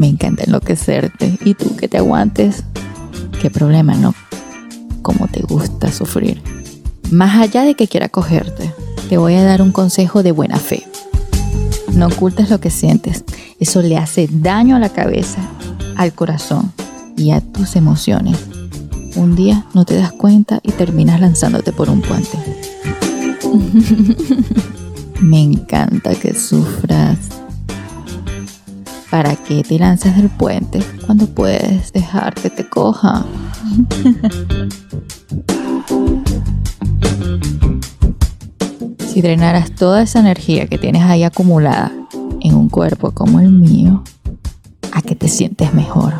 Me encanta enloquecerte y tú que te aguantes. Qué problema, ¿no? Cómo te gusta sufrir. Más allá de que quiera cogerte, te voy a dar un consejo de buena fe. No ocultes lo que sientes. Eso le hace daño a la cabeza, al corazón y a tus emociones. Un día no te das cuenta y terminas lanzándote por un puente. Me encanta que sufras. ¿Para qué te lanzas del puente cuando puedes dejar que te coja? si drenaras toda esa energía que tienes ahí acumulada en un cuerpo como el mío, ¿a qué te sientes mejor?